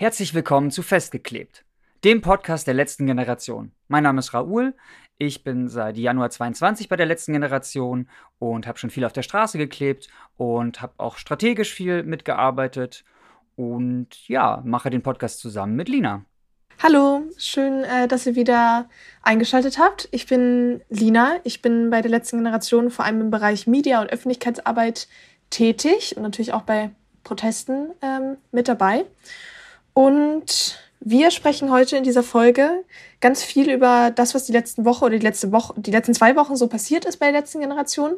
Herzlich willkommen zu Festgeklebt, dem Podcast der letzten Generation. Mein Name ist Raoul, ich bin seit Januar 22 bei der letzten Generation und habe schon viel auf der Straße geklebt und habe auch strategisch viel mitgearbeitet und ja, mache den Podcast zusammen mit Lina. Hallo, schön, äh, dass ihr wieder eingeschaltet habt. Ich bin Lina, ich bin bei der letzten Generation vor allem im Bereich Media und Öffentlichkeitsarbeit tätig und natürlich auch bei Protesten ähm, mit dabei. Und wir sprechen heute in dieser Folge ganz viel über das, was die letzten Woche oder die letzte Woche, die letzten zwei Wochen so passiert ist bei der letzten Generation.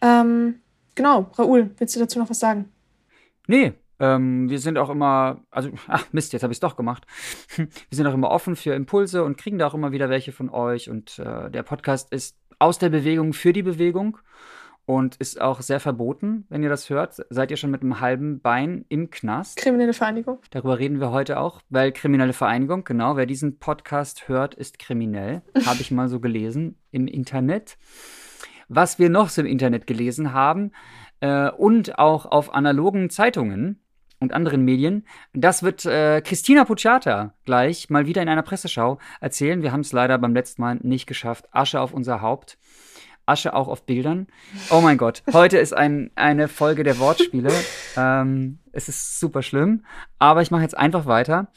Ähm, genau, Raoul, willst du dazu noch was sagen? Nee, ähm, wir sind auch immer, also, ach Mist, jetzt habe ich es doch gemacht. wir sind auch immer offen für Impulse und kriegen da auch immer wieder welche von euch. Und äh, der Podcast ist aus der Bewegung für die Bewegung und ist auch sehr verboten, wenn ihr das hört. Seid ihr schon mit einem halben Bein im Knast? Kriminelle Vereinigung. Darüber reden wir heute auch, weil kriminelle Vereinigung, genau, wer diesen Podcast hört, ist kriminell. Habe ich mal so gelesen im Internet. Was wir noch so im Internet gelesen haben äh, und auch auf analogen Zeitungen und anderen Medien, das wird äh, Christina Pucciata gleich mal wieder in einer Presseschau erzählen. Wir haben es leider beim letzten Mal nicht geschafft. Asche auf unser Haupt. Asche auch auf Bildern. Oh mein Gott, heute ist ein, eine Folge der Wortspiele. ähm, es ist super schlimm, aber ich mache jetzt einfach weiter.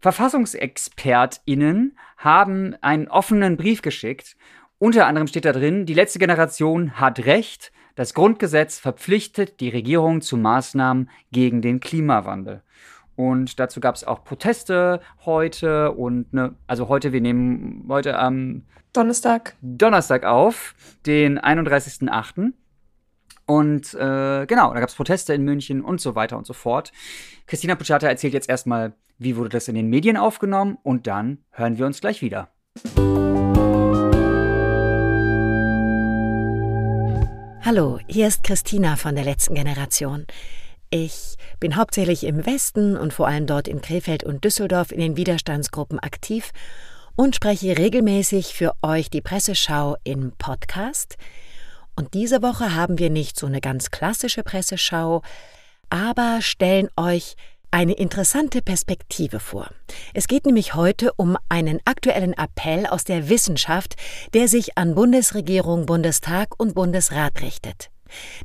VerfassungsexpertInnen haben einen offenen Brief geschickt. Unter anderem steht da drin, die letzte Generation hat Recht. Das Grundgesetz verpflichtet die Regierung zu Maßnahmen gegen den Klimawandel. Und dazu gab es auch Proteste heute und ne, also heute, wir nehmen heute am Donnerstag. Donnerstag auf, den 31.08. Und äh, genau, da gab es Proteste in München und so weiter und so fort. Christina Pucciata erzählt jetzt erstmal, wie wurde das in den Medien aufgenommen und dann hören wir uns gleich wieder. Hallo, hier ist Christina von der letzten Generation. Ich bin hauptsächlich im Westen und vor allem dort in Krefeld und Düsseldorf in den Widerstandsgruppen aktiv und spreche regelmäßig für euch die Presseschau im Podcast. Und diese Woche haben wir nicht so eine ganz klassische Presseschau, aber stellen euch eine interessante Perspektive vor. Es geht nämlich heute um einen aktuellen Appell aus der Wissenschaft, der sich an Bundesregierung, Bundestag und Bundesrat richtet.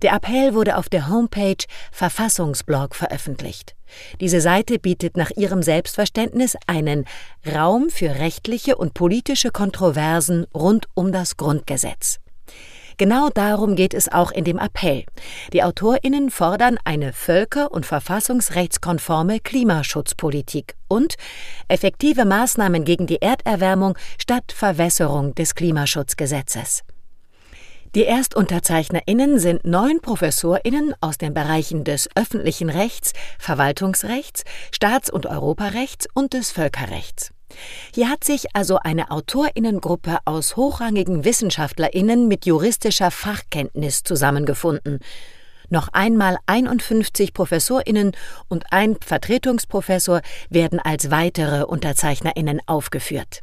Der Appell wurde auf der Homepage Verfassungsblog veröffentlicht. Diese Seite bietet nach ihrem Selbstverständnis einen Raum für rechtliche und politische Kontroversen rund um das Grundgesetz. Genau darum geht es auch in dem Appell. Die Autorinnen fordern eine völker- und verfassungsrechtskonforme Klimaschutzpolitik und effektive Maßnahmen gegen die Erderwärmung statt Verwässerung des Klimaschutzgesetzes. Die ErstunterzeichnerInnen sind neun ProfessorInnen aus den Bereichen des öffentlichen Rechts, Verwaltungsrechts, Staats- und Europarechts und des Völkerrechts. Hier hat sich also eine AutorInnengruppe aus hochrangigen WissenschaftlerInnen mit juristischer Fachkenntnis zusammengefunden. Noch einmal 51 ProfessorInnen und ein Vertretungsprofessor werden als weitere UnterzeichnerInnen aufgeführt.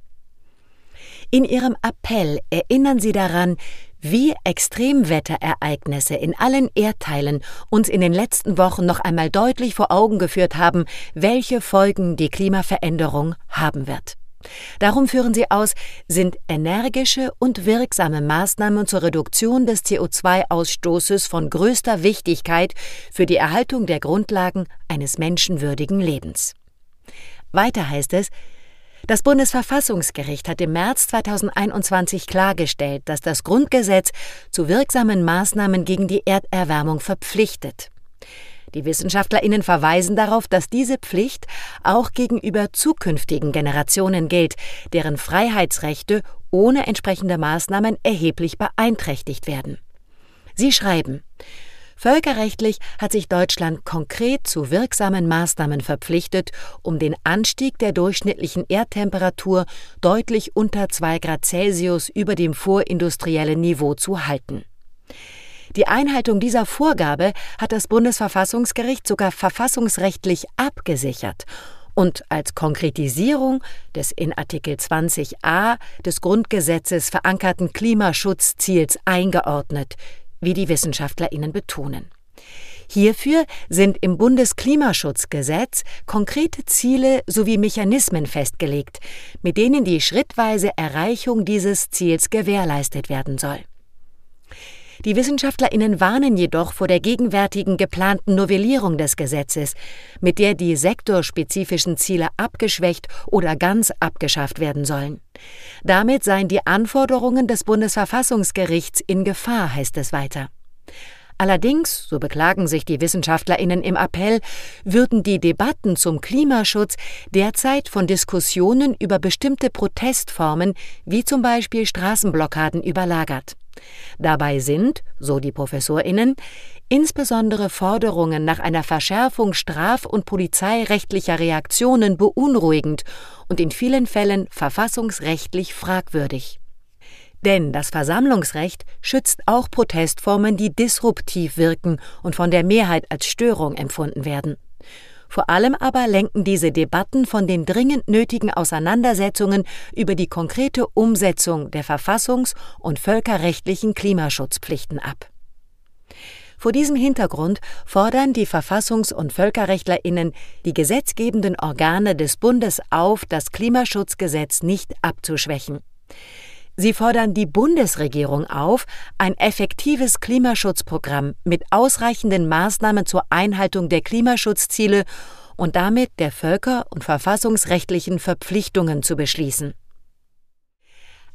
In ihrem Appell erinnern sie daran, wie Extremwetterereignisse in allen Erdteilen uns in den letzten Wochen noch einmal deutlich vor Augen geführt haben, welche Folgen die Klimaveränderung haben wird. Darum führen sie aus, sind energische und wirksame Maßnahmen zur Reduktion des CO2-Ausstoßes von größter Wichtigkeit für die Erhaltung der Grundlagen eines menschenwürdigen Lebens. Weiter heißt es, das Bundesverfassungsgericht hat im März 2021 klargestellt, dass das Grundgesetz zu wirksamen Maßnahmen gegen die Erderwärmung verpflichtet. Die Wissenschaftlerinnen verweisen darauf, dass diese Pflicht auch gegenüber zukünftigen Generationen gilt, deren Freiheitsrechte ohne entsprechende Maßnahmen erheblich beeinträchtigt werden. Sie schreiben Völkerrechtlich hat sich Deutschland konkret zu wirksamen Maßnahmen verpflichtet, um den Anstieg der durchschnittlichen Erdtemperatur deutlich unter 2 Grad Celsius über dem vorindustriellen Niveau zu halten. Die Einhaltung dieser Vorgabe hat das Bundesverfassungsgericht sogar verfassungsrechtlich abgesichert und als Konkretisierung des in Artikel 20a des Grundgesetzes verankerten Klimaschutzziels eingeordnet, wie die WissenschaftlerInnen betonen. Hierfür sind im Bundesklimaschutzgesetz konkrete Ziele sowie Mechanismen festgelegt, mit denen die schrittweise Erreichung dieses Ziels gewährleistet werden soll. Die Wissenschaftlerinnen warnen jedoch vor der gegenwärtigen geplanten Novellierung des Gesetzes, mit der die sektorspezifischen Ziele abgeschwächt oder ganz abgeschafft werden sollen. Damit seien die Anforderungen des Bundesverfassungsgerichts in Gefahr, heißt es weiter. Allerdings, so beklagen sich die Wissenschaftlerinnen im Appell, würden die Debatten zum Klimaschutz derzeit von Diskussionen über bestimmte Protestformen wie zum Beispiel Straßenblockaden überlagert. Dabei sind, so die Professorinnen, insbesondere Forderungen nach einer Verschärfung straf- und polizeirechtlicher Reaktionen beunruhigend und in vielen Fällen verfassungsrechtlich fragwürdig. Denn das Versammlungsrecht schützt auch Protestformen, die disruptiv wirken und von der Mehrheit als Störung empfunden werden. Vor allem aber lenken diese Debatten von den dringend nötigen Auseinandersetzungen über die konkrete Umsetzung der verfassungs- und völkerrechtlichen Klimaschutzpflichten ab. Vor diesem Hintergrund fordern die Verfassungs- und Völkerrechtlerinnen die gesetzgebenden Organe des Bundes auf, das Klimaschutzgesetz nicht abzuschwächen. Sie fordern die Bundesregierung auf, ein effektives Klimaschutzprogramm mit ausreichenden Maßnahmen zur Einhaltung der Klimaschutzziele und damit der völker- und verfassungsrechtlichen Verpflichtungen zu beschließen.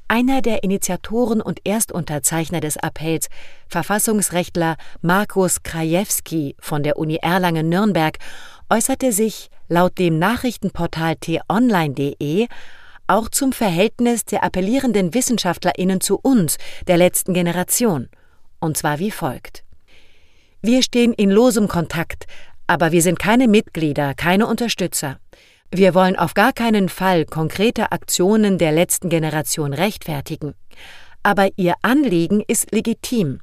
Einer der Initiatoren und Erstunterzeichner des Appells, Verfassungsrechtler Markus Krajewski von der Uni Erlangen-Nürnberg, äußerte sich laut dem Nachrichtenportal t-online.de auch zum Verhältnis der appellierenden Wissenschaftlerinnen zu uns, der letzten Generation, und zwar wie folgt. Wir stehen in losem Kontakt, aber wir sind keine Mitglieder, keine Unterstützer. Wir wollen auf gar keinen Fall konkrete Aktionen der letzten Generation rechtfertigen. Aber ihr Anliegen ist legitim.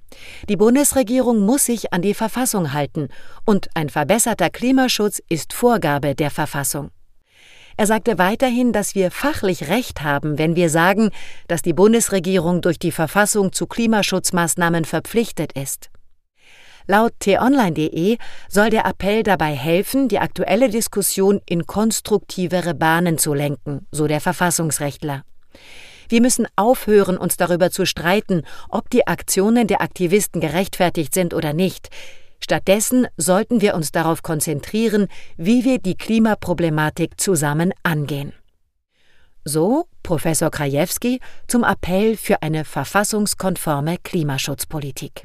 Die Bundesregierung muss sich an die Verfassung halten, und ein verbesserter Klimaschutz ist Vorgabe der Verfassung. Er sagte weiterhin, dass wir fachlich recht haben, wenn wir sagen, dass die Bundesregierung durch die Verfassung zu Klimaschutzmaßnahmen verpflichtet ist. Laut t-online.de soll der Appell dabei helfen, die aktuelle Diskussion in konstruktivere Bahnen zu lenken, so der Verfassungsrechtler. Wir müssen aufhören, uns darüber zu streiten, ob die Aktionen der Aktivisten gerechtfertigt sind oder nicht. Stattdessen sollten wir uns darauf konzentrieren, wie wir die Klimaproblematik zusammen angehen. So Professor Krajewski zum Appell für eine verfassungskonforme Klimaschutzpolitik.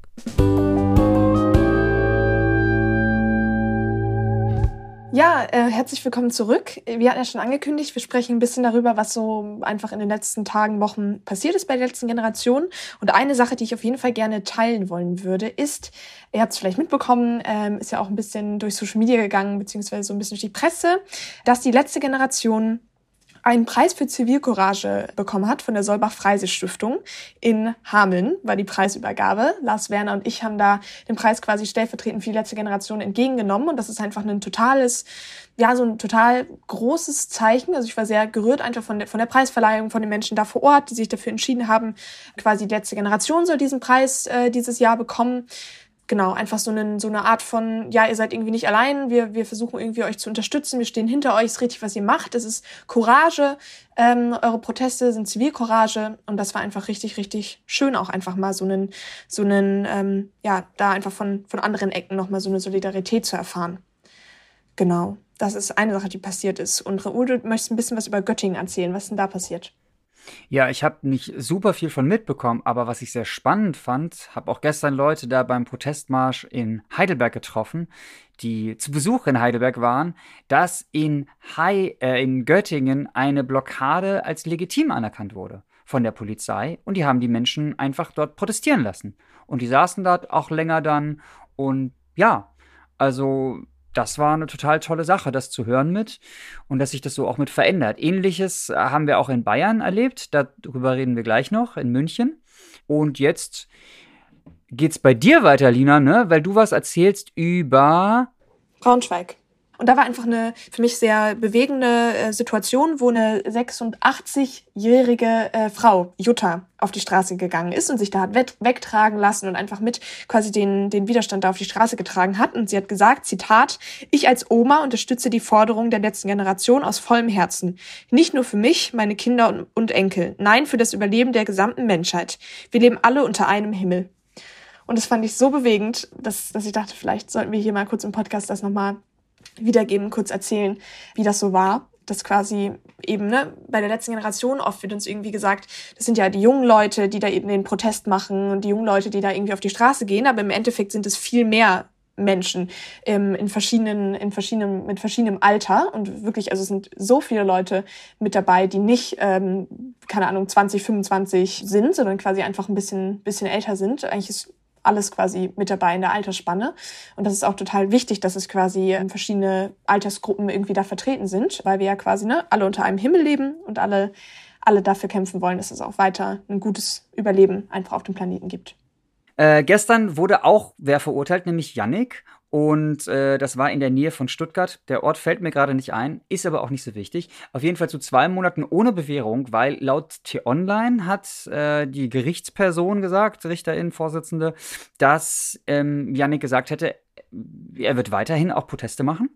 Ja, äh, herzlich willkommen zurück. Wir hatten ja schon angekündigt, wir sprechen ein bisschen darüber, was so einfach in den letzten Tagen, Wochen passiert ist bei der letzten Generation. Und eine Sache, die ich auf jeden Fall gerne teilen wollen würde, ist, ihr habt es vielleicht mitbekommen, ähm, ist ja auch ein bisschen durch Social Media gegangen, beziehungsweise so ein bisschen durch die Presse, dass die letzte Generation einen Preis für Zivilcourage bekommen hat von der Solbach-Freise-Stiftung. In Hameln war die Preisübergabe. Lars Werner und ich haben da den Preis quasi stellvertretend für die letzte Generation entgegengenommen. Und das ist einfach ein totales, ja, so ein total großes Zeichen. Also ich war sehr gerührt einfach von der, von der Preisverleihung, von den Menschen da vor Ort, die sich dafür entschieden haben, quasi die letzte Generation soll diesen Preis äh, dieses Jahr bekommen genau, einfach so, eine, so eine Art von, ja, ihr seid irgendwie nicht allein, wir, wir versuchen irgendwie euch zu unterstützen, wir stehen hinter euch, ist richtig, was ihr macht, es ist Courage, ähm, eure Proteste sind Zivilcourage und das war einfach richtig, richtig schön, auch einfach mal so einen, so einen, ähm, ja, da einfach von, von anderen Ecken nochmal so eine Solidarität zu erfahren. Genau, das ist eine Sache, die passiert ist. Und Raoul, du möchtest ein bisschen was über Göttingen erzählen, was ist denn da passiert? Ja, ich habe nicht super viel von mitbekommen, aber was ich sehr spannend fand, habe auch gestern Leute da beim Protestmarsch in Heidelberg getroffen, die zu Besuch in Heidelberg waren, dass in, Hai, äh, in Göttingen eine Blockade als legitim anerkannt wurde von der Polizei und die haben die Menschen einfach dort protestieren lassen. Und die saßen dort auch länger dann und ja, also das war eine total tolle Sache, das zu hören mit und dass sich das so auch mit verändert. Ähnliches äh, haben wir auch in Bayern erlebt, darüber reden wir gleich noch, in München. Und jetzt geht's bei dir weiter, Lina, ne? Weil du was erzählst über Braunschweig. Und da war einfach eine für mich sehr bewegende äh, Situation, wo eine 86-jährige äh, Frau, Jutta, auf die Straße gegangen ist und sich da hat wegtragen lassen und einfach mit quasi den, den Widerstand da auf die Straße getragen hat. Und sie hat gesagt, Zitat, ich als Oma unterstütze die Forderungen der letzten Generation aus vollem Herzen. Nicht nur für mich, meine Kinder und, und Enkel. Nein, für das Überleben der gesamten Menschheit. Wir leben alle unter einem Himmel. Und das fand ich so bewegend, dass, dass ich dachte, vielleicht sollten wir hier mal kurz im Podcast das nochmal wiedergeben, kurz erzählen, wie das so war. Das quasi eben, ne, bei der letzten Generation oft wird uns irgendwie gesagt, das sind ja die jungen Leute, die da eben den Protest machen und die jungen Leute, die da irgendwie auf die Straße gehen, aber im Endeffekt sind es viel mehr Menschen ähm, in verschiedenen, in verschiedenen, mit verschiedenem Alter und wirklich, also es sind so viele Leute mit dabei, die nicht, ähm, keine Ahnung, 20, 25 sind, sondern quasi einfach ein bisschen, bisschen älter sind. Eigentlich ist alles quasi mit dabei in der Altersspanne. Und das ist auch total wichtig, dass es quasi ähm, verschiedene Altersgruppen irgendwie da vertreten sind, weil wir ja quasi ne, alle unter einem Himmel leben und alle, alle dafür kämpfen wollen, dass es auch weiter ein gutes Überleben einfach auf dem Planeten gibt. Äh, gestern wurde auch wer verurteilt, nämlich Yannick. Und äh, das war in der Nähe von Stuttgart. Der Ort fällt mir gerade nicht ein, ist aber auch nicht so wichtig. Auf jeden Fall zu zwei Monaten ohne Bewährung, weil laut T-Online hat äh, die Gerichtsperson gesagt, Richterin, Vorsitzende, dass ähm, gesagt hätte, er wird weiterhin auch Proteste machen.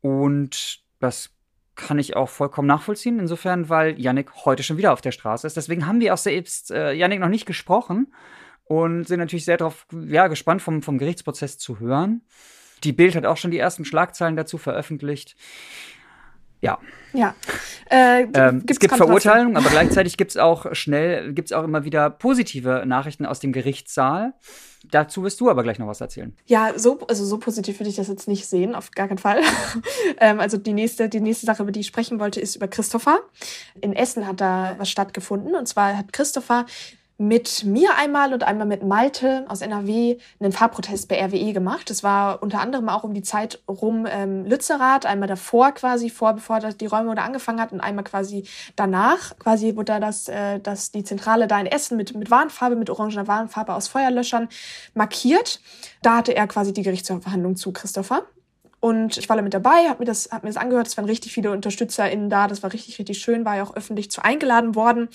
Und das kann ich auch vollkommen nachvollziehen, insofern, weil Yannick heute schon wieder auf der Straße ist. Deswegen haben wir auch selbst äh, Yannick noch nicht gesprochen und sind natürlich sehr darauf ja, gespannt, vom, vom Gerichtsprozess zu hören. Die Bild hat auch schon die ersten Schlagzeilen dazu veröffentlicht. Ja. Ja. Äh, ähm, es gibt Verurteilungen, aber gleichzeitig gibt es auch schnell, gibt es auch immer wieder positive Nachrichten aus dem Gerichtssaal. Dazu wirst du aber gleich noch was erzählen. Ja, so, also so positiv würde ich das jetzt nicht sehen, auf gar keinen Fall. ähm, also die nächste, die nächste Sache, über die ich sprechen wollte, ist über Christopher. In Essen hat da was stattgefunden. Und zwar hat Christopher mit mir einmal und einmal mit Malte aus NRW einen Fahrprotest bei RWE gemacht. Das war unter anderem auch um die Zeit rum ähm, Lützerath, einmal davor quasi, vor, bevor das die Räume da angefangen hat und einmal quasi danach. Quasi wurde da das, äh, das, die Zentrale da in Essen mit, mit Warnfarbe, mit orangener Warnfarbe aus Feuerlöschern markiert. Da hatte er quasi die Gerichtsverhandlung zu Christopher. Und ich war da mit dabei, habe mir, das, hab mir das angehört. Es waren richtig viele UnterstützerInnen da. Das war richtig, richtig schön. War ja auch öffentlich zu eingeladen worden.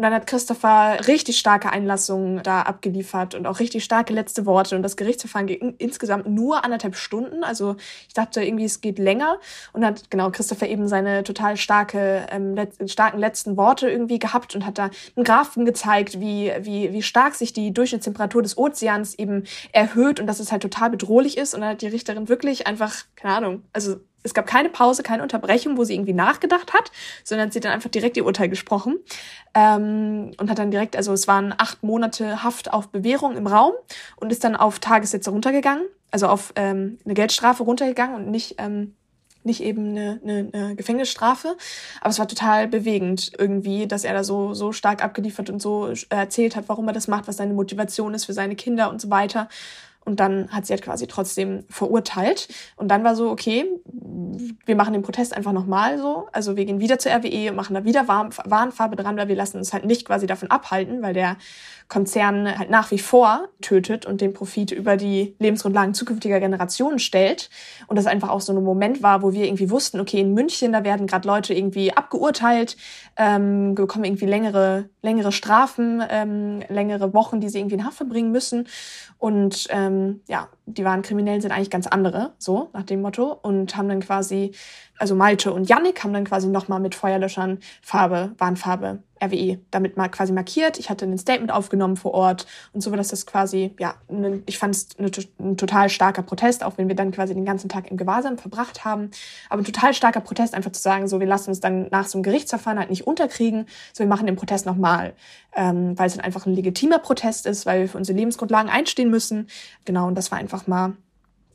Und dann hat Christopher richtig starke Einlassungen da abgeliefert und auch richtig starke letzte Worte. Und das Gerichtsverfahren ging insgesamt nur anderthalb Stunden. Also ich dachte irgendwie, es geht länger. Und dann hat genau Christopher eben seine total starke, ähm, let starken letzten Worte irgendwie gehabt und hat da einen Graphen gezeigt, wie, wie, wie stark sich die Durchschnittstemperatur des Ozeans eben erhöht und dass es halt total bedrohlich ist. Und dann hat die Richterin wirklich einfach, keine Ahnung, also es gab keine Pause, keine Unterbrechung, wo sie irgendwie nachgedacht hat, sondern sie hat dann einfach direkt ihr Urteil gesprochen ähm, und hat dann direkt, also es waren acht Monate Haft auf Bewährung im Raum und ist dann auf Tagessätze runtergegangen, also auf ähm, eine Geldstrafe runtergegangen und nicht ähm, nicht eben eine, eine, eine Gefängnisstrafe. Aber es war total bewegend irgendwie, dass er da so, so stark abgeliefert und so erzählt hat, warum er das macht, was seine Motivation ist für seine Kinder und so weiter. Und dann hat sie halt quasi trotzdem verurteilt. Und dann war so, okay, wir machen den Protest einfach nochmal so. Also wir gehen wieder zur RWE, machen da wieder Warnfarbe dran, weil wir lassen uns halt nicht quasi davon abhalten, weil der Konzern halt nach wie vor tötet und den Profit über die Lebensgrundlagen zukünftiger Generationen stellt. Und das einfach auch so ein Moment war, wo wir irgendwie wussten, okay, in München, da werden gerade Leute irgendwie abgeurteilt, ähm, bekommen irgendwie längere, längere Strafen, ähm, längere Wochen, die sie irgendwie in Haft verbringen müssen. Und ähm, ja, die wahren Kriminellen sind eigentlich ganz andere, so nach dem Motto. Und haben dann quasi, also Malte und Yannick haben dann quasi nochmal mit Feuerlöschern Farbe, Warnfarbe RWE damit mal quasi markiert. Ich hatte ein Statement aufgenommen vor Ort und so war das quasi, ja, ne, ich fand es ein total starker Protest, auch wenn wir dann quasi den ganzen Tag im Gewahrsam verbracht haben. Aber ein total starker Protest, einfach zu sagen, so, wir lassen uns dann nach so einem Gerichtsverfahren halt nicht unterkriegen, so, wir machen den Protest nochmal, ähm, weil es dann einfach ein legitimer Protest ist, weil wir für unsere Lebensgrundlagen einstehen müssen. Genau, und das war einfach mal,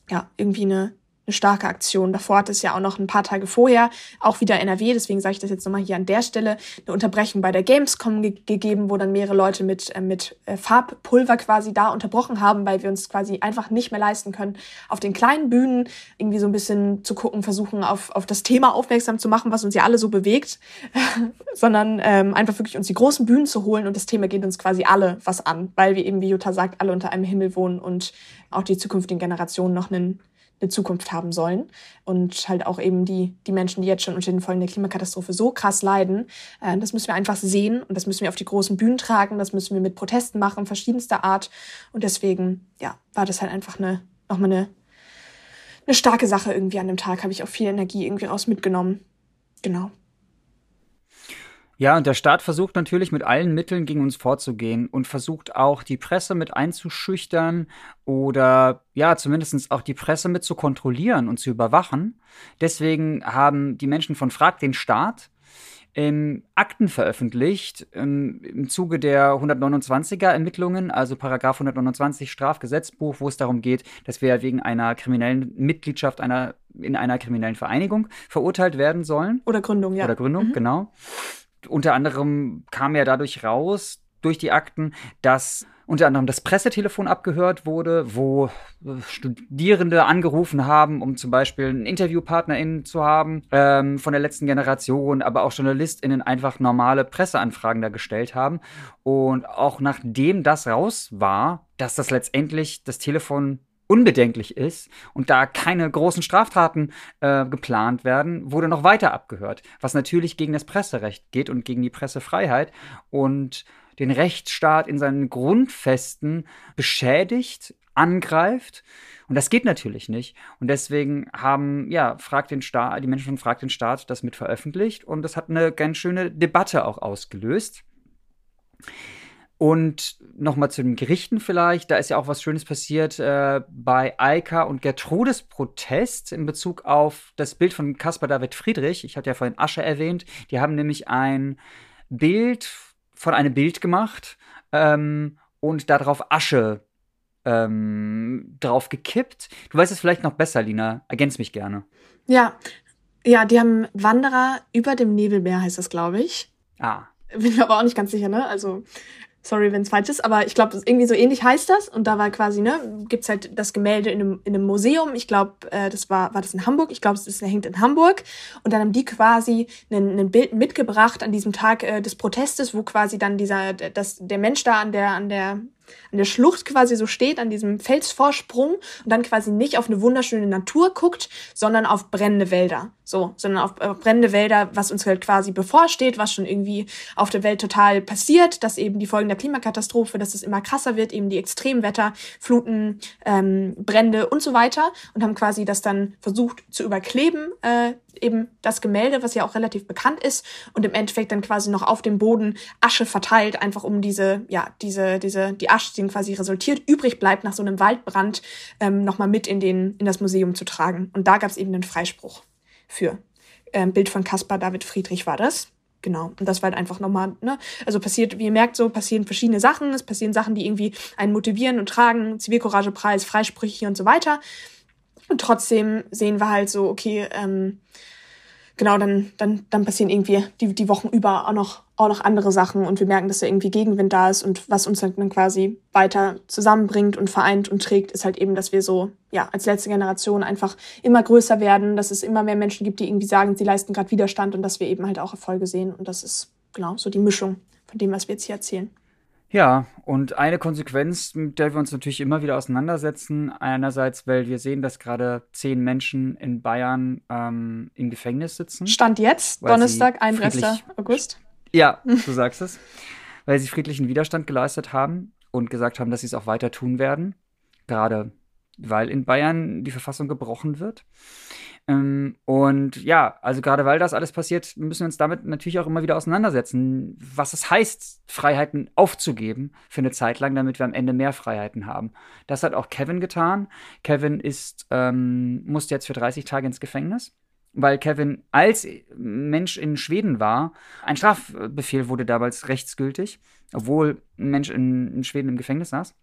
ja, irgendwie eine, eine starke Aktion. Davor hat es ja auch noch ein paar Tage vorher auch wieder NRW, deswegen sage ich das jetzt nochmal hier an der Stelle, eine Unterbrechung bei der Gamescom ge gegeben, wo dann mehrere Leute mit, äh, mit äh, Farbpulver quasi da unterbrochen haben, weil wir uns quasi einfach nicht mehr leisten können, auf den kleinen Bühnen irgendwie so ein bisschen zu gucken, versuchen auf, auf das Thema aufmerksam zu machen, was uns ja alle so bewegt, sondern ähm, einfach wirklich uns die großen Bühnen zu holen und das Thema geht uns quasi alle was an, weil wir eben, wie Jutta sagt, alle unter einem Himmel wohnen und auch die zukünftigen Generationen noch einen eine Zukunft haben sollen. Und halt auch eben die, die Menschen, die jetzt schon unter den Folgen der Klimakatastrophe so krass leiden. Äh, das müssen wir einfach sehen und das müssen wir auf die großen Bühnen tragen. Das müssen wir mit Protesten machen, verschiedenster Art. Und deswegen, ja, war das halt einfach eine, nochmal eine, eine starke Sache irgendwie an dem Tag. Habe ich auch viel Energie irgendwie raus mitgenommen. Genau. Ja, und der Staat versucht natürlich mit allen Mitteln gegen uns vorzugehen und versucht auch die Presse mit einzuschüchtern oder ja, zumindest auch die Presse mit zu kontrollieren und zu überwachen. Deswegen haben die Menschen von Frag den Staat ähm, Akten veröffentlicht ähm, im Zuge der 129er Ermittlungen, also Paragraph 129 Strafgesetzbuch, wo es darum geht, dass wir wegen einer kriminellen Mitgliedschaft einer, in einer kriminellen Vereinigung verurteilt werden sollen. Oder Gründung, ja. Oder Gründung, mhm. genau unter anderem kam ja dadurch raus, durch die Akten, dass unter anderem das Pressetelefon abgehört wurde, wo äh, Studierende angerufen haben, um zum Beispiel einen InterviewpartnerInnen zu haben ähm, von der letzten Generation, aber auch JournalistInnen einfach normale Presseanfragen da gestellt haben. Und auch nachdem das raus war, dass das letztendlich das Telefon unbedenklich ist und da keine großen Straftaten äh, geplant werden, wurde noch weiter abgehört, was natürlich gegen das Presserecht geht und gegen die Pressefreiheit und den Rechtsstaat in seinen Grundfesten beschädigt, angreift. Und das geht natürlich nicht. Und deswegen haben, ja, fragt den Staat, die Menschen von Frag den Staat das mit veröffentlicht und das hat eine ganz schöne Debatte auch ausgelöst. Und nochmal zu den Gerichten vielleicht, da ist ja auch was Schönes passiert äh, bei Eika und Gertrudes Protest in Bezug auf das Bild von Caspar David Friedrich. Ich hatte ja vorhin Asche erwähnt. Die haben nämlich ein Bild von einem Bild gemacht ähm, und darauf Asche ähm, drauf gekippt. Du weißt es vielleicht noch besser, Lina. Ergänz mich gerne. Ja, ja, die haben Wanderer über dem Nebelmeer, heißt das, glaube ich. Ah. Bin mir aber auch nicht ganz sicher, ne? Also Sorry, wenn es falsch ist, aber ich glaube, irgendwie so ähnlich heißt das. Und da war quasi, ne, gibt's halt das Gemälde in einem, in einem Museum. Ich glaube, äh, das war, war das in Hamburg. Ich glaube, es hängt in Hamburg. Und dann haben die quasi ein, Bild mitgebracht an diesem Tag äh, des Protestes, wo quasi dann dieser, das, der Mensch da an der, an der an der Schlucht quasi so steht, an diesem Felsvorsprung und dann quasi nicht auf eine wunderschöne Natur guckt, sondern auf brennende Wälder. So, sondern auf brennende Wälder, was uns halt quasi bevorsteht, was schon irgendwie auf der Welt total passiert, dass eben die Folgen der Klimakatastrophe, dass es immer krasser wird, eben die Extremwetter, Fluten, ähm, Brände und so weiter und haben quasi das dann versucht zu überkleben, äh, eben das Gemälde, was ja auch relativ bekannt ist und im Endeffekt dann quasi noch auf dem Boden Asche verteilt, einfach um diese, ja, diese, diese, die Asche, die quasi resultiert, übrig bleibt nach so einem Waldbrand, ähm, nochmal mit in den, in das Museum zu tragen. Und da gab es eben einen Freispruch für. Ähm, Bild von Caspar David Friedrich war das. Genau. Und das war halt einfach nochmal, ne? Also passiert, wie ihr merkt, so passieren verschiedene Sachen. Es passieren Sachen, die irgendwie einen motivieren und tragen, Zivilcouragepreis, Freisprüche und so weiter. Und trotzdem sehen wir halt so, okay, ähm, genau, dann, dann, dann passieren irgendwie die, die Wochen über auch noch, auch noch andere Sachen und wir merken, dass da irgendwie Gegenwind da ist und was uns dann quasi weiter zusammenbringt und vereint und trägt, ist halt eben, dass wir so, ja, als letzte Generation einfach immer größer werden, dass es immer mehr Menschen gibt, die irgendwie sagen, sie leisten gerade Widerstand und dass wir eben halt auch Erfolge sehen und das ist, genau, so die Mischung von dem, was wir jetzt hier erzählen. Ja, und eine Konsequenz, mit der wir uns natürlich immer wieder auseinandersetzen, einerseits, weil wir sehen, dass gerade zehn Menschen in Bayern ähm, im Gefängnis sitzen. Stand jetzt, Donnerstag, 31. August. Ja, du sagst es. Weil sie friedlichen Widerstand geleistet haben und gesagt haben, dass sie es auch weiter tun werden. Gerade weil in Bayern die Verfassung gebrochen wird. Ähm, und ja, also gerade weil das alles passiert, müssen wir uns damit natürlich auch immer wieder auseinandersetzen, was es heißt, Freiheiten aufzugeben für eine Zeit lang, damit wir am Ende mehr Freiheiten haben. Das hat auch Kevin getan. Kevin ist, ähm, musste jetzt für 30 Tage ins Gefängnis weil Kevin als Mensch in Schweden war. Ein Strafbefehl wurde damals rechtsgültig, obwohl ein Mensch in, in Schweden im Gefängnis saß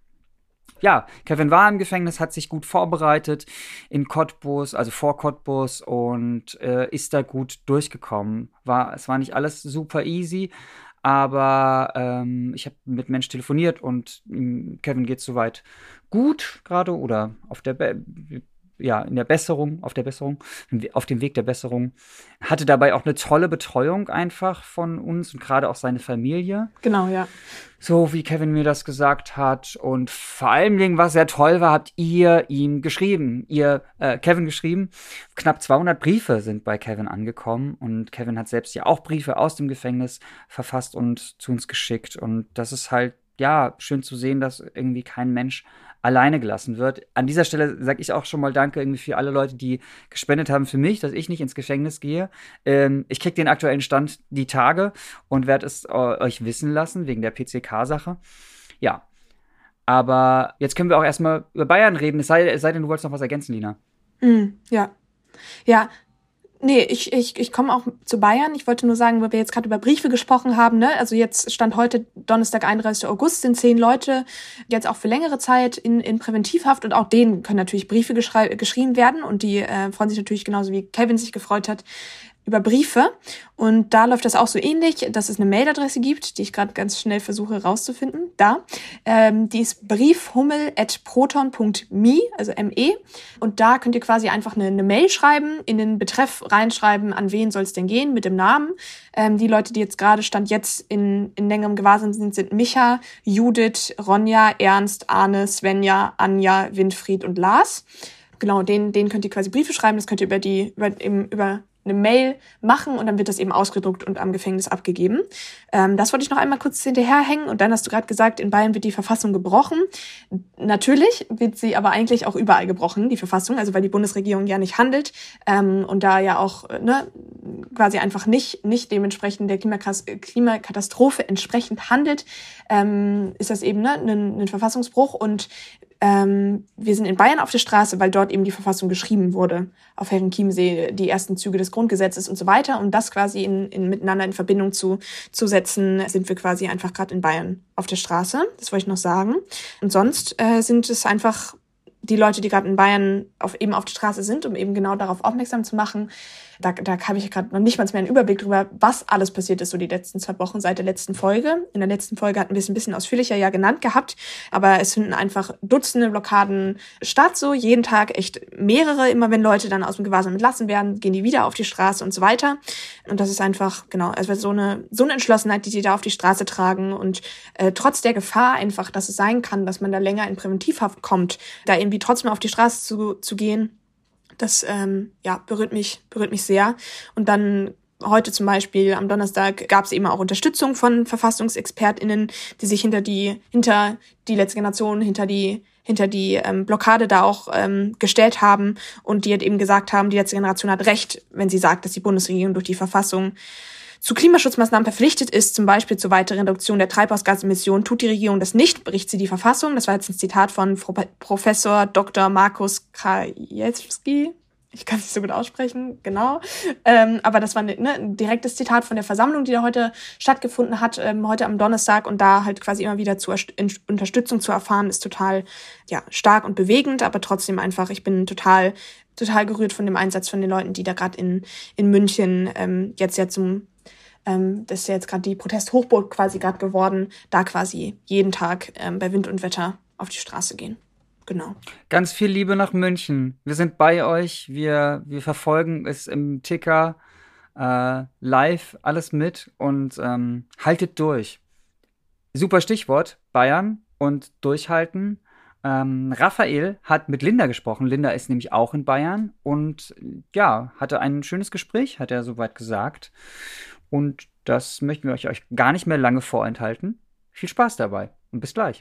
ja, Kevin war im Gefängnis, hat sich gut vorbereitet in Cottbus, also vor Cottbus und äh, ist da gut durchgekommen. War, es war nicht alles super easy, aber ähm, ich habe mit Mensch telefoniert und Kevin geht soweit gut gerade oder auf der Be ja, in der Besserung, auf der Besserung, auf dem Weg der Besserung. Hatte dabei auch eine tolle Betreuung einfach von uns und gerade auch seine Familie. Genau, ja. So wie Kevin mir das gesagt hat. Und vor allen Dingen, was sehr toll war, habt ihr ihm geschrieben. Ihr, äh, Kevin geschrieben. Knapp 200 Briefe sind bei Kevin angekommen. Und Kevin hat selbst ja auch Briefe aus dem Gefängnis verfasst und zu uns geschickt. Und das ist halt, ja, schön zu sehen, dass irgendwie kein Mensch alleine gelassen wird. An dieser Stelle sage ich auch schon mal Danke irgendwie für alle Leute, die gespendet haben für mich, dass ich nicht ins Gefängnis gehe. Ähm, ich kriege den aktuellen Stand die Tage und werde es äh, euch wissen lassen wegen der PCK-Sache. Ja. Aber jetzt können wir auch erstmal über Bayern reden, es sei, es sei denn, du wolltest noch was ergänzen, Lina. Mm, ja. Ja, Nee, ich, ich, ich komme auch zu Bayern. Ich wollte nur sagen, weil wir jetzt gerade über Briefe gesprochen haben, ne? Also jetzt stand heute Donnerstag, 31. August, sind zehn Leute jetzt auch für längere Zeit in, in Präventivhaft und auch denen können natürlich Briefe geschrieben werden und die äh, freuen sich natürlich genauso wie Kevin sich gefreut hat, über Briefe. Und da läuft das auch so ähnlich, dass es eine Mailadresse gibt, die ich gerade ganz schnell versuche rauszufinden. Da. Ähm, die ist briefhummel.proton.me, also ME. Und da könnt ihr quasi einfach eine, eine, Mail schreiben, in den Betreff reinschreiben, an wen soll es denn gehen, mit dem Namen. Ähm, die Leute, die jetzt gerade Stand jetzt in, in längerem Gewahrsam sind, sind Micha, Judith, Ronja, Ernst, Arne, Svenja, Anja, Winfried und Lars genau, denen, denen könnt ihr quasi Briefe schreiben. Das könnt ihr über die, über, eben, über eine Mail machen und dann wird das eben ausgedruckt und am Gefängnis abgegeben. Ähm, das wollte ich noch einmal kurz hinterherhängen und dann hast du gerade gesagt, in Bayern wird die Verfassung gebrochen. Natürlich wird sie aber eigentlich auch überall gebrochen, die Verfassung, also weil die Bundesregierung ja nicht handelt ähm, und da ja auch ne, quasi einfach nicht, nicht dementsprechend der Klimakatastrophe entsprechend handelt, ähm, ist das eben ne, ein, ein Verfassungsbruch und ähm, wir sind in Bayern auf der Straße, weil dort eben die Verfassung geschrieben wurde, auf Herrenchiemsee, die ersten Züge des Grundgesetzes und so weiter. Und das quasi in, in miteinander in Verbindung zu, zu setzen, sind wir quasi einfach gerade in Bayern auf der Straße. Das wollte ich noch sagen. Und sonst äh, sind es einfach die Leute, die gerade in Bayern auf, eben auf der Straße sind, um eben genau darauf aufmerksam zu machen, da, da habe ich gerade noch nicht mal mehr einen Überblick darüber, was alles passiert ist so die letzten zwei Wochen seit der letzten Folge. In der letzten Folge hatten wir es ein bisschen ausführlicher ja genannt gehabt, aber es finden einfach Dutzende Blockaden statt, so jeden Tag echt mehrere. Immer wenn Leute dann aus dem Gewahrsam entlassen werden, gehen die wieder auf die Straße und so weiter. Und das ist einfach, genau, also so eine, so eine Entschlossenheit, die die da auf die Straße tragen und äh, trotz der Gefahr einfach, dass es sein kann, dass man da länger in Präventivhaft kommt, da irgendwie trotzdem auf die Straße zu, zu gehen das ähm, ja, berührt mich, berührt mich sehr. Und dann heute zum Beispiel am Donnerstag gab es eben auch Unterstützung von VerfassungsexpertInnen, die sich hinter die, hinter die letzte Generation, hinter die hinter die ähm, Blockade da auch ähm, gestellt haben und die halt eben gesagt haben, die letzte Generation hat recht, wenn sie sagt, dass die Bundesregierung durch die Verfassung zu Klimaschutzmaßnahmen verpflichtet ist, zum Beispiel zur weiteren Reduktion der Treibhausgasemissionen, tut die Regierung das nicht, berichtet sie die Verfassung. Das war jetzt ein Zitat von Professor Dr. Markus Krajewski. Ich kann es nicht so gut aussprechen, genau. Ähm, aber das war ne, ein direktes Zitat von der Versammlung, die da heute stattgefunden hat, ähm, heute am Donnerstag. Und da halt quasi immer wieder zu Unterstützung zu erfahren, ist total ja, stark und bewegend, aber trotzdem einfach, ich bin total total gerührt von dem Einsatz von den Leuten, die da gerade in, in München ähm, jetzt ja zum ähm, das ist ja jetzt gerade die Protesthochburg quasi gerade geworden, da quasi jeden Tag ähm, bei Wind und Wetter auf die Straße gehen. Genau. Ganz viel Liebe nach München. Wir sind bei euch. Wir, wir verfolgen es im Ticker äh, live alles mit und ähm, haltet durch. Super Stichwort, Bayern und durchhalten. Ähm, Raphael hat mit Linda gesprochen. Linda ist nämlich auch in Bayern und ja, hatte ein schönes Gespräch, hat er soweit gesagt. Und das möchten wir euch gar nicht mehr lange vorenthalten. Viel Spaß dabei und bis gleich.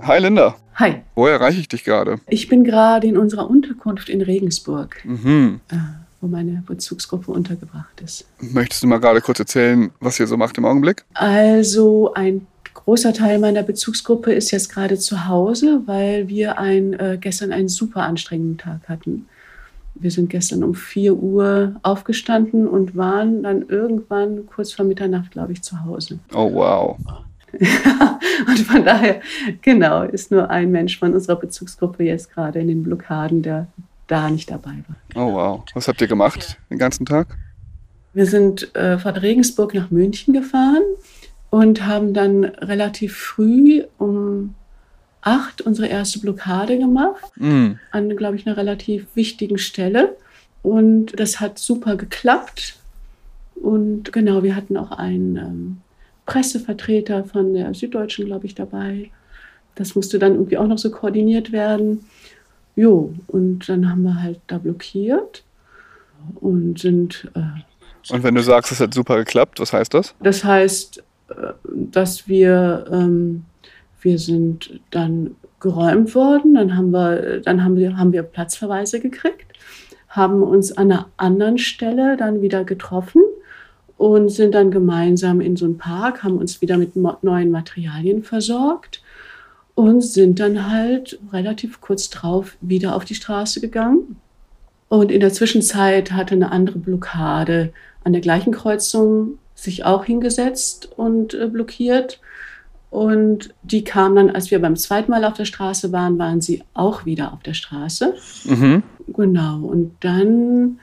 Hi Linda. Hi. Wo erreiche ich dich gerade? Ich bin gerade in unserer Unterkunft in Regensburg, mhm. äh, wo meine Bezugsgruppe untergebracht ist. Möchtest du mal gerade kurz erzählen, was ihr so macht im Augenblick? Also ein großer Teil meiner Bezugsgruppe ist jetzt gerade zu Hause, weil wir ein, äh, gestern einen super anstrengenden Tag hatten. Wir sind gestern um 4 Uhr aufgestanden und waren dann irgendwann kurz vor Mitternacht, glaube ich, zu Hause. Oh, wow. und von daher, genau, ist nur ein Mensch von unserer Bezugsgruppe jetzt gerade in den Blockaden, der da nicht dabei war. Oh, wow. Was habt ihr gemacht den ganzen Tag? Wir sind äh, von Regensburg nach München gefahren und haben dann relativ früh um 2008 unsere erste Blockade gemacht, Mhm. an, glaube ich, einer relativ wichtigen Stelle. Und das hat super geklappt. Und genau, wir hatten auch einen ähm, Pressevertreter von der Süddeutschen, glaube ich, dabei. Das musste dann irgendwie auch noch so koordiniert werden. Jo, und dann haben wir halt da blockiert und sind äh, Und wenn du sagst, es hat super geklappt, was heißt das? Das heißt, äh, dass wir, ähm, wir sind dann geräumt worden, dann haben wir, dann haben wir, haben wir Platzverweise gekriegt, haben uns an einer anderen Stelle dann wieder getroffen und sind dann gemeinsam in so einen Park, haben uns wieder mit neuen Materialien versorgt und sind dann halt relativ kurz drauf wieder auf die Straße gegangen. Und in der Zwischenzeit hatte eine andere Blockade an der gleichen Kreuzung sich auch hingesetzt und äh, blockiert. Und die kam dann, als wir beim zweiten Mal auf der Straße waren, waren sie auch wieder auf der Straße. Mhm. Genau. Und dann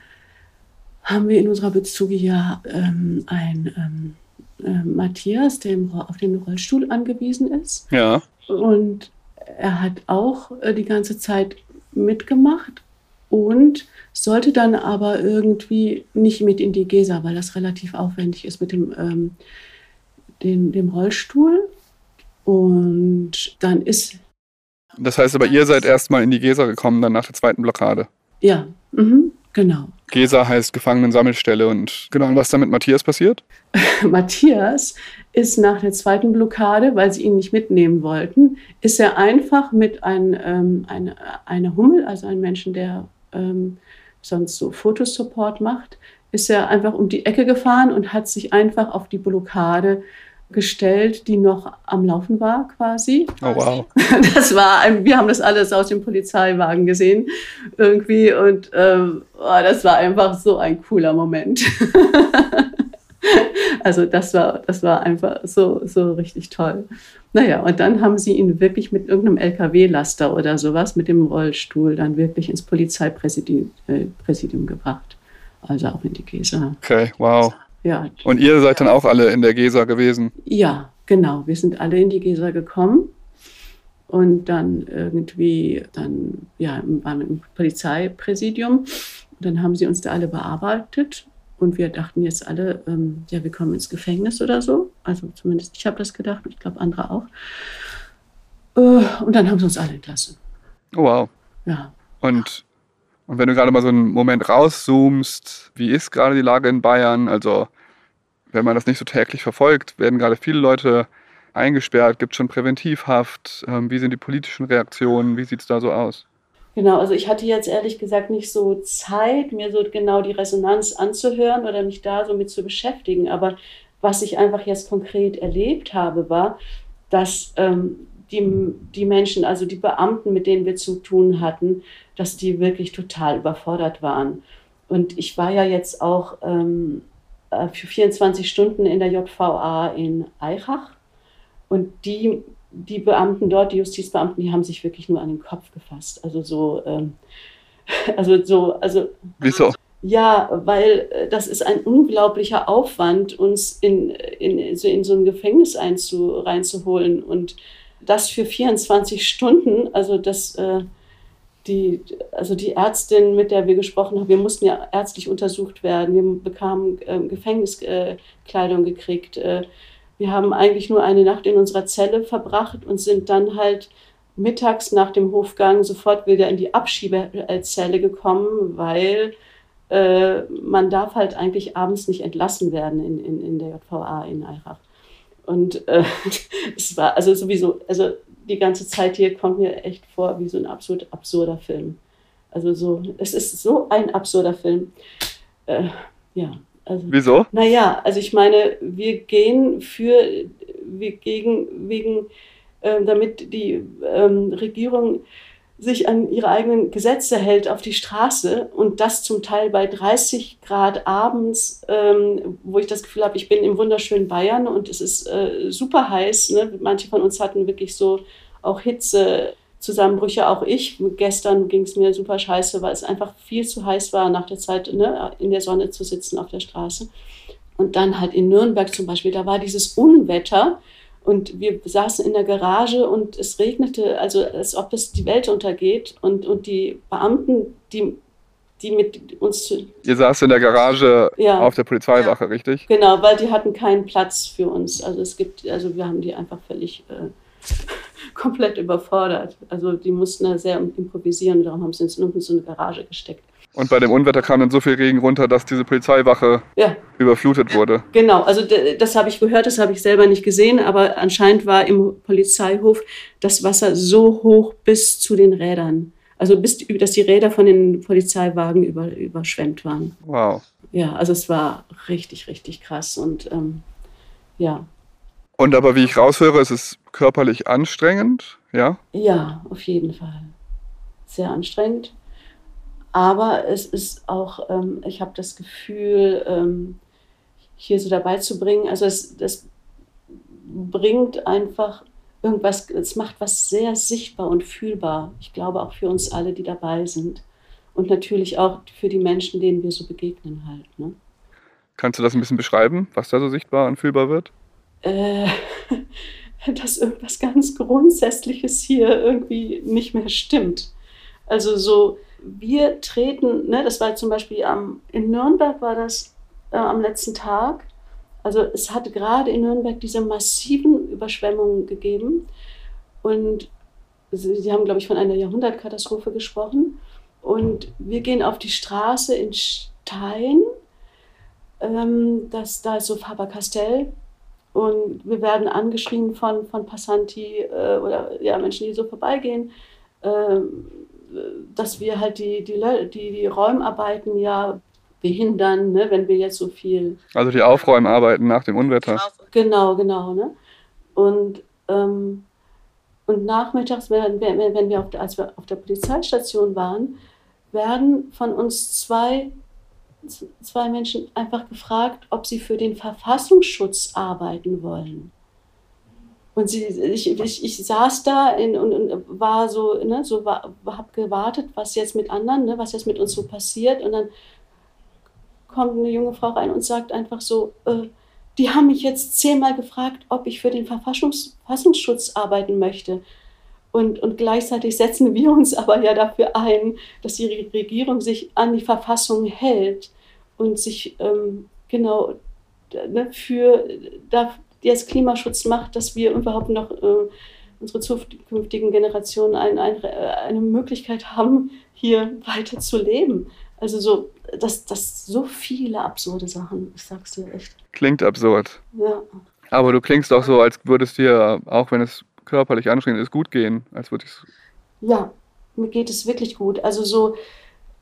haben wir in unserer Bezuge ja ähm, einen ähm, äh, Matthias, der im, auf den Rollstuhl angewiesen ist. Ja. Und er hat auch äh, die ganze Zeit mitgemacht und sollte dann aber irgendwie nicht mit in die Gesa, weil das relativ aufwendig ist mit dem, ähm, dem, dem Rollstuhl. Und dann ist, Das heißt aber, ihr seid erstmal in die Gesa gekommen, dann nach der zweiten Blockade. ja, mhm, genau. Gesa heißt Gefangenensammelstelle und genau, und was ist da mit Matthias passiert? Matthias ist nach der zweiten Blockade, weil sie ihn nicht mitnehmen wollten, ist er einfach mit ein, ähm, eine, eine Hummel, also einem Menschen, der ähm, sonst so Fotosupport macht, ist er einfach um die Ecke gefahren und hat sich einfach auf die Blockade gestellt, die noch am Laufen war quasi. Oh wow. Das war ein, wir haben das alles aus dem Polizeiwagen gesehen irgendwie und ähm, oh, das war einfach so ein cooler Moment. also das war, das war einfach so, so richtig toll. Naja, und dann haben sie ihn wirklich mit irgendeinem LKW-Laster oder sowas, mit dem Rollstuhl, dann wirklich ins Polizeipräsidium äh, gebracht. Also auch in die Gesa. Okay, wow. Ja, Und ihr seid dann auch alle in der Gesa gewesen. ja, genau. Wir sind alle in die Gesa gekommen und dann irgendwie, dann, ja, waren wir im Polizeipräsidium. Und dann haben sie uns da alle bearbeitet und wir dachten jetzt alle, ähm, ja, wir kommen ins Gefängnis oder so. Also zumindest ich habe das gedacht, ich glaube andere auch. Äh, und dann haben sie uns alle entlassen. Oh wow. Ja. Und, und wenn du gerade mal so einen Moment rauszoomst, wie ist gerade die Lage in Bayern? Also, wenn man das nicht so täglich verfolgt, werden gerade viele Leute eingesperrt, gibt schon Präventivhaft. Ähm, wie sind die politischen Reaktionen? Wie sieht es da so aus? Genau, also ich hatte jetzt ehrlich gesagt nicht so Zeit, mir so genau die Resonanz anzuhören oder mich da so mit zu beschäftigen. Aber was ich einfach jetzt konkret erlebt habe, war, dass ähm, die, die Menschen, also die Beamten, mit denen wir zu tun hatten, dass die wirklich total überfordert waren. Und ich war ja jetzt auch ähm, äh, für 24 Stunden in der JVA in Eichach. Und die die Beamten dort, die Justizbeamten, die haben sich wirklich nur an den Kopf gefasst. Also so, ähm, also so, also Wieso? ja, weil äh, das ist ein unglaublicher Aufwand, uns in, in, so, in so ein Gefängnis einzu, reinzuholen und das für 24 Stunden. Also das, äh, die, also die Ärztin, mit der wir gesprochen haben, wir mussten ja ärztlich untersucht werden, wir bekamen äh, Gefängniskleidung gekriegt. Äh, wir haben eigentlich nur eine Nacht in unserer Zelle verbracht und sind dann halt mittags nach dem Hofgang sofort wieder in die Abschiebezelle gekommen, weil äh, man darf halt eigentlich abends nicht entlassen werden in, in, in der JVA in Eirach. Und äh, es war also sowieso, also die ganze Zeit hier kommt mir echt vor wie so ein absolut absurder Film. Also so, es ist so ein absurder Film. Äh, ja, also. Wieso? Naja, also ich meine, wir gehen für, wir gegen, wegen, äh, damit die ähm, Regierung sich an ihre eigenen Gesetze hält auf die Straße und das zum Teil bei 30 Grad abends, ähm, wo ich das Gefühl habe, ich bin im wunderschönen Bayern und es ist äh, super heiß. Ne? Manche von uns hatten wirklich so auch Hitze. Zusammenbrüche, auch ich. Gestern ging es mir super scheiße, weil es einfach viel zu heiß war, nach der Zeit ne, in der Sonne zu sitzen auf der Straße. Und dann halt in Nürnberg zum Beispiel, da war dieses Unwetter Und wir saßen in der Garage und es regnete, also als ob es die Welt untergeht. Und, und die Beamten, die, die mit uns. Ihr saßt in der Garage Ja. auf der Polizeiwache, richtig? Genau, weil die hatten keinen Platz für uns. Also es gibt, also wir haben die einfach völlig äh, komplett überfordert. Also die mussten da sehr improvisieren, darum haben sie uns in so eine Garage gesteckt. Und bei dem Unwetter kam dann so viel Regen runter, dass diese Polizeiwache Ja, überflutet wurde. Genau, also das habe ich gehört, das habe ich selber nicht gesehen, aber anscheinend war im Polizeihof das Wasser so hoch bis zu den Rädern. Also bis dass die Räder von den Polizeiwagen über, überschwemmt waren. Wow. Ja, also es war richtig, richtig krass. Und ähm, ja, Und aber wie ich raushöre, ist es körperlich anstrengend, ja? ja, auf jeden Fall. Sehr anstrengend. Aber es ist auch, ähm, ich habe das Gefühl, ähm, hier so dabei zu bringen. Also es, das bringt einfach irgendwas, es macht was sehr sichtbar und fühlbar. Ich glaube auch für uns alle, die dabei sind. Und natürlich auch für die Menschen, denen wir so begegnen halt. Ne? Kannst du das ein bisschen beschreiben, was da so sichtbar und fühlbar wird? äh, dass irgendwas ganz Grundsätzliches hier irgendwie nicht mehr stimmt. Also so, wir treten, ne, das war zum Beispiel am, in Nürnberg war das äh, am letzten Tag. Also es hatte gerade in Nürnberg diese massiven Überschwemmungen gegeben. Und sie, haben, glaube ich, von einer Jahrhundertkatastrophe gesprochen. Und wir gehen auf die Straße in Stein. Ähm, das, da ist so Faber-Castell. Und wir werden angeschrien von, von Passanti äh, oder ja, Menschen, die so vorbeigehen, ähm, dass wir halt die, die, die, die Räumarbeiten ja behindern, ne, wenn wir jetzt so viel Also die Aufräumarbeiten nach dem Unwetter. Genau, genau. Ne? Und, ähm, und nachmittags, wenn, wenn, wenn wir, auf der, als wir auf der Polizeistation waren, werden von uns zwei, zwei Menschen einfach gefragt, ob sie für den Verfassungsschutz arbeiten wollen. Und sie, ich, ich, ich saß da in, und, und war so, ne, so habe gewartet, was jetzt mit anderen, ne, was jetzt mit uns so passiert. Und dann kommt eine junge Frau rein und sagt einfach so, äh, die haben mich jetzt zehnmal gefragt, ob ich für den Verfassungs Verfassungsschutz arbeiten möchte. Und, und gleichzeitig setzen wir uns aber ja dafür ein, dass die Re- Regierung sich an die Verfassung hält und sich ähm, genau ne, für da, jetzt Klimaschutz macht, dass wir überhaupt noch äh, unsere zukünftigen Generationen ein, ein, eine Möglichkeit haben, hier weiter zu leben. Also so, das, das so viele absurde Sachen, ich sag's dir echt. Klingt absurd. Ja. Aber du klingst auch so, als würdest dir, auch wenn es körperlich anstrengend ist, gut gehen. Als würde ich Ja, mir geht es wirklich gut. Also so,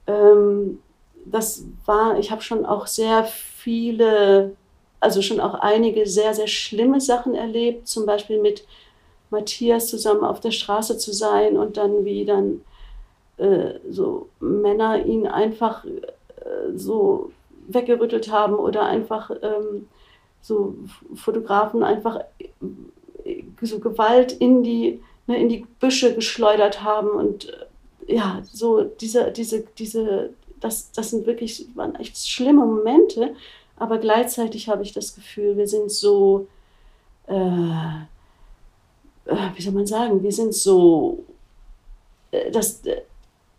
ähm, das war, ich habe schon auch sehr viele, also schon auch einige sehr, sehr schlimme Sachen erlebt. Zum Beispiel mit Matthias zusammen auf der Straße zu sein und dann wie dann äh, so Männer ihn einfach äh, so weggerüttelt haben oder einfach ähm, so Fotografen einfach äh, so Gewalt in die, ne, in die Büsche geschleudert haben und äh, ja, so diese, diese, diese, das, das sind wirklich, waren echt schlimme Momente, aber gleichzeitig habe ich das Gefühl, wir sind so, äh, äh, wie soll man sagen, wir sind so, äh, das, äh,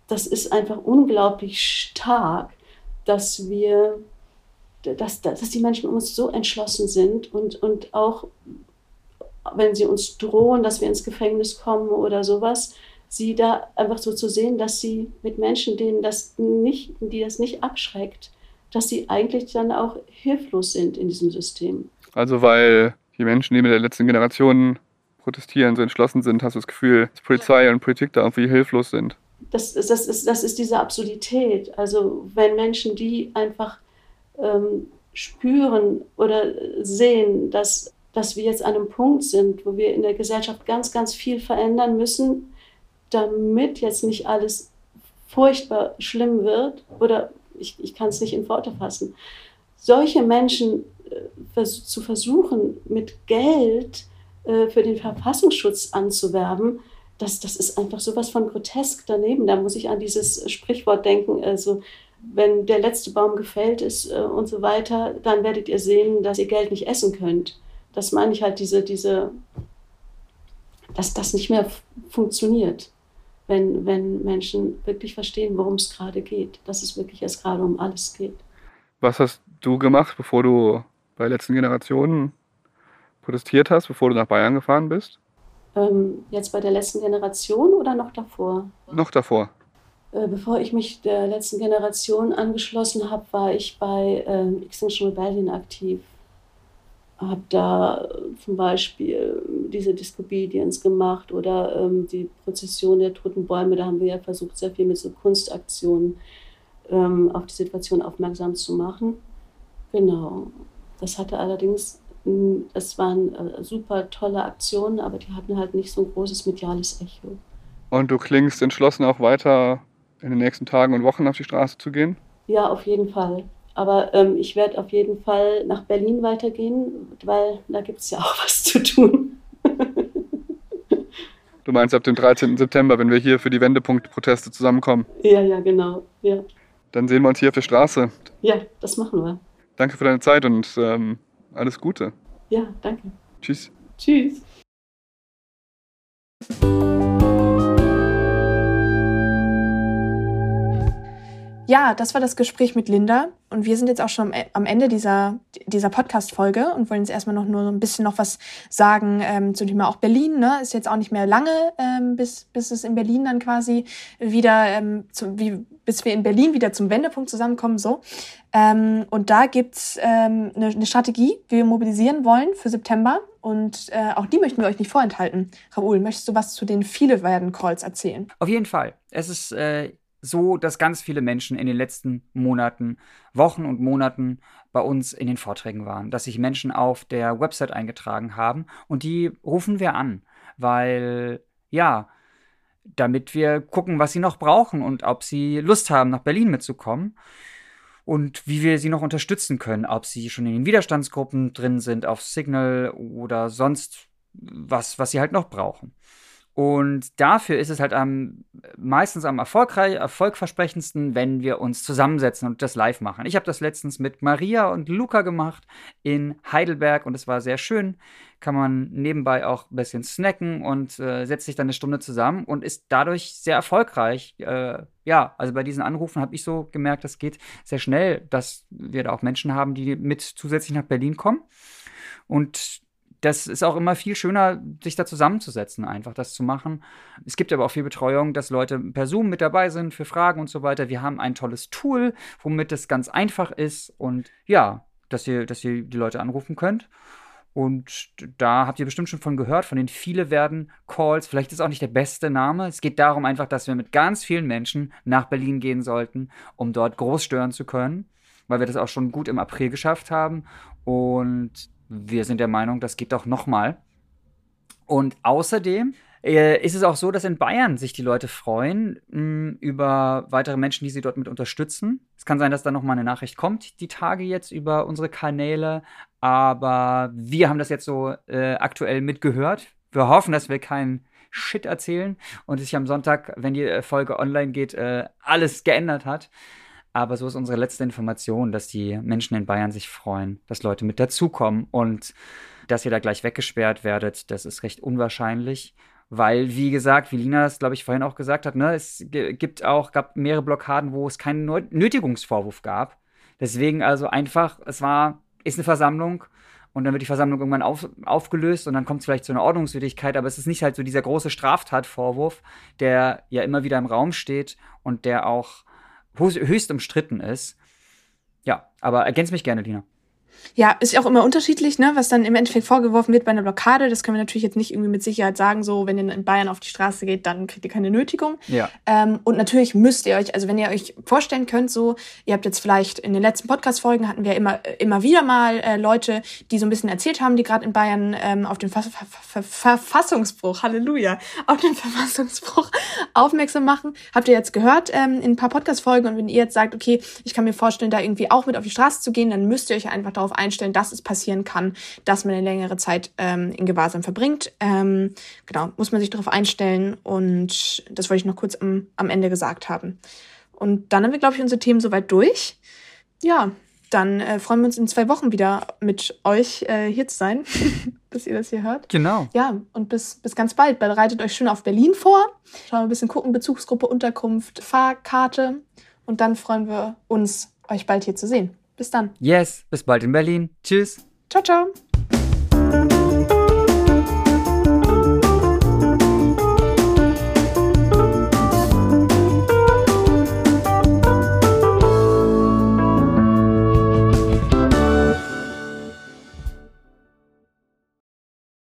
das ist einfach unglaublich stark, dass wir, dass, dass die Menschen um uns so entschlossen sind und, und auch wenn sie uns drohen, dass wir ins Gefängnis kommen oder sowas, sie da einfach so zu sehen, dass sie mit Menschen, denen das nicht, die das nicht abschreckt, dass sie eigentlich dann auch hilflos sind in diesem System. Also weil die Menschen, die mit der letzten Generation protestieren, so entschlossen sind, hast du das Gefühl, dass Polizei und Politik da irgendwie hilflos sind. Das, ist- das, ist, das ist diese Absurdität. Also wenn Menschen, die einfach ähm, spüren oder sehen, dass, dass wir jetzt an einem Punkt sind, wo wir in der Gesellschaft ganz, ganz viel verändern müssen, damit jetzt nicht alles furchtbar schlimm wird oder ich, ich kann es nicht in Worte fassen. Solche Menschen äh, zu versuchen, mit Geld äh, für den Verfassungsschutz anzuwerben, das, das ist einfach sowas von grotesk daneben. Da muss ich an dieses Sprichwort denken, also wenn der letzte Baum gefällt ist äh, und so weiter, dann werdet ihr sehen, dass ihr Geld nicht essen könnt. das meine ich halt, diese, diese, dass das nicht mehr funktioniert, wenn, wenn Menschen wirklich verstehen, worum es gerade geht, dass es wirklich erst gerade um alles geht. Was hast du gemacht, bevor du bei letzten Generationen protestiert hast, bevor du nach Bayern gefahren bist? Ähm, jetzt bei der letzten Generation oder noch davor? Noch davor. Äh, bevor ich mich der letzten Generation angeschlossen habe, war ich bei ähm, Extinction Rebellion aktiv. Habe da zum Beispiel diese Discobedience gemacht oder ähm, die Prozession der toten Bäume. Da haben wir ja versucht, sehr viel mit so Kunstaktionen ähm, auf die Situation aufmerksam zu machen. Genau. Das hatte allerdings, es waren äh, super tolle Aktionen, aber die hatten halt nicht so ein großes mediales Echo. Und du klingst entschlossen auch weiter in den nächsten Tagen und Wochen auf die Straße zu gehen? Ja, auf jeden Fall. Aber ähm, ich werde auf jeden Fall nach Berlin weitergehen, weil da gibt es ja auch was zu tun. du meinst ab dem 13. September, wenn wir hier für die Wendepunkt-Proteste zusammenkommen? Ja, ja, genau. Ja. Dann sehen wir uns hier auf der Straße. Ja, das machen wir. Danke für deine Zeit und ähm, alles Gute. Ja, danke. Tschüss. Tschüss. Ja, das war das Gespräch mit Linda und wir sind jetzt auch schon am Ende dieser, dieser Podcast-Folge und wollen jetzt erstmal noch nur so ein bisschen noch was sagen ähm, zum Thema auch Berlin. Ne? Ist jetzt auch nicht mehr lange, ähm, bis, bis es in Berlin dann quasi wieder, ähm, zu, wie, bis wir in Berlin wieder zum Wendepunkt zusammenkommen. so. Ähm, und da gibt's ähm, eine, eine Strategie, wie wir mobilisieren wollen für September und äh, auch die möchten wir euch nicht vorenthalten. Raoul, möchtest du was zu den Viele werden Calls erzählen? Auf jeden Fall. Es ist äh, so, dass ganz viele Menschen in den letzten Monaten, Wochen und Monaten bei uns in den Vorträgen waren, dass sich Menschen auf der Website eingetragen haben und die rufen wir an, weil ja, damit wir gucken, was sie noch brauchen und ob sie Lust haben, nach Berlin mitzukommen und wie wir sie noch unterstützen können, ob sie schon in den Widerstandsgruppen drin sind, auf Signal oder sonst was, was sie halt noch brauchen. Und dafür ist es halt am meistens am erfolgreich, erfolgversprechendsten, wenn wir uns zusammensetzen und das live machen. Ich habe das letztens mit Maria und Luca gemacht in Heidelberg und es war sehr schön. Kann man nebenbei auch ein bisschen snacken und äh, setzt sich dann eine Stunde zusammen und ist dadurch sehr erfolgreich. Äh, ja, also bei diesen Anrufen habe ich so gemerkt, das geht sehr schnell, dass wir da auch Menschen haben, die mit zusätzlich nach Berlin kommen. Und das ist auch immer viel schöner, sich da zusammenzusetzen, einfach das zu machen. Es gibt aber auch viel Betreuung, dass Leute per Zoom mit dabei sind für Fragen und so weiter. Wir haben ein tolles Tool, womit es ganz einfach ist und ja, dass ihr, dass ihr die Leute anrufen könnt. Und da habt ihr bestimmt schon von gehört, von den viele werden Calls. Vielleicht ist auch nicht der beste Name. Es geht darum einfach, dass wir mit ganz vielen Menschen nach Berlin gehen sollten, um dort groß stören zu können, weil wir das auch schon gut im April geschafft haben. Und wir sind der Meinung, das geht doch nochmal. Und außerdem äh, ist es auch so, dass in Bayern sich die Leute freuen mh, mm, über weitere Menschen, die sie dort mit unterstützen. Es kann sein, dass da nochmal eine Nachricht kommt, die Tage jetzt über unsere Kanäle. Aber wir haben das jetzt so äh, aktuell mitgehört. Wir hoffen, dass wir keinen Shit erzählen und sich am Sonntag, wenn die äh, Folge online geht, äh, alles geändert hat. Aber so ist unsere letzte Information, dass die Menschen in Bayern sich freuen, dass Leute mit dazukommen und dass ihr da gleich weggesperrt werdet, das ist recht unwahrscheinlich. Weil, wie gesagt, wie Lina das, glaube ich, vorhin auch gesagt hat, ne, es gibt auch, gab mehrere Blockaden, wo es keinen Nötigungsvorwurf gab. Deswegen also einfach, es war, ist eine Versammlung und dann wird die Versammlung irgendwann auf, aufgelöst und dann kommt es vielleicht zu einer Ordnungswidrigkeit, aber es ist nicht halt so dieser große Straftatvorwurf, der ja immer wieder im Raum steht und der auch höchst umstritten ist. Ja, aber ergänz mich gerne, Lina. Ja, ist auch immer unterschiedlich, ne, was dann im Endeffekt vorgeworfen wird bei einer Blockade. Das können wir natürlich jetzt nicht irgendwie mit Sicherheit sagen, so, wenn ihr in Bayern auf die Straße geht, dann kriegt ihr keine Nötigung. Ja. Ähm, und natürlich müsst ihr euch, also wenn ihr euch vorstellen könnt, so, ihr habt jetzt vielleicht in den letzten Podcast-Folgen hatten wir immer, immer wieder mal äh, Leute, die so ein bisschen erzählt haben, die gerade in Bayern ähm, auf den Ver Ver Ver Verfassungsbruch, Halleluja, auf den Verfassungsbruch aufmerksam machen. Habt ihr jetzt gehört ähm, in ein paar Podcast-Folgen und wenn ihr jetzt sagt, okay, ich kann mir vorstellen, da irgendwie auch mit auf die Straße zu gehen, dann müsst ihr euch einfach darauf einstellen, dass es passieren kann, dass man eine längere Zeit ähm, in Gewahrsam verbringt. Ähm, genau, muss man sich darauf einstellen und das wollte ich noch kurz am, am Ende gesagt haben. Und dann haben wir, glaube ich, unsere Themen soweit durch. Ja, dann äh, freuen wir uns in zwei Wochen wieder mit euch äh, hier zu sein, bis ihr das hier hört. Genau. Ja, und bis, bis ganz bald. Bereitet euch schön auf Berlin vor. Schauen wir ein bisschen gucken, Bezugsgruppe, Unterkunft, Fahrkarte. Und dann freuen wir uns, euch bald hier zu sehen. Bis dann. Yes, bis bald in Berlin. Tschüss. Ciao, ciao.